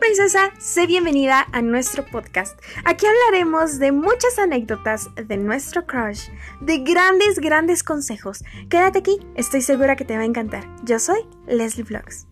princesa, sé bienvenida a nuestro podcast. Aquí hablaremos de muchas anécdotas de nuestro crush, de grandes, grandes consejos. Quédate aquí, estoy segura que te va a encantar. Yo soy Leslie Vlogs.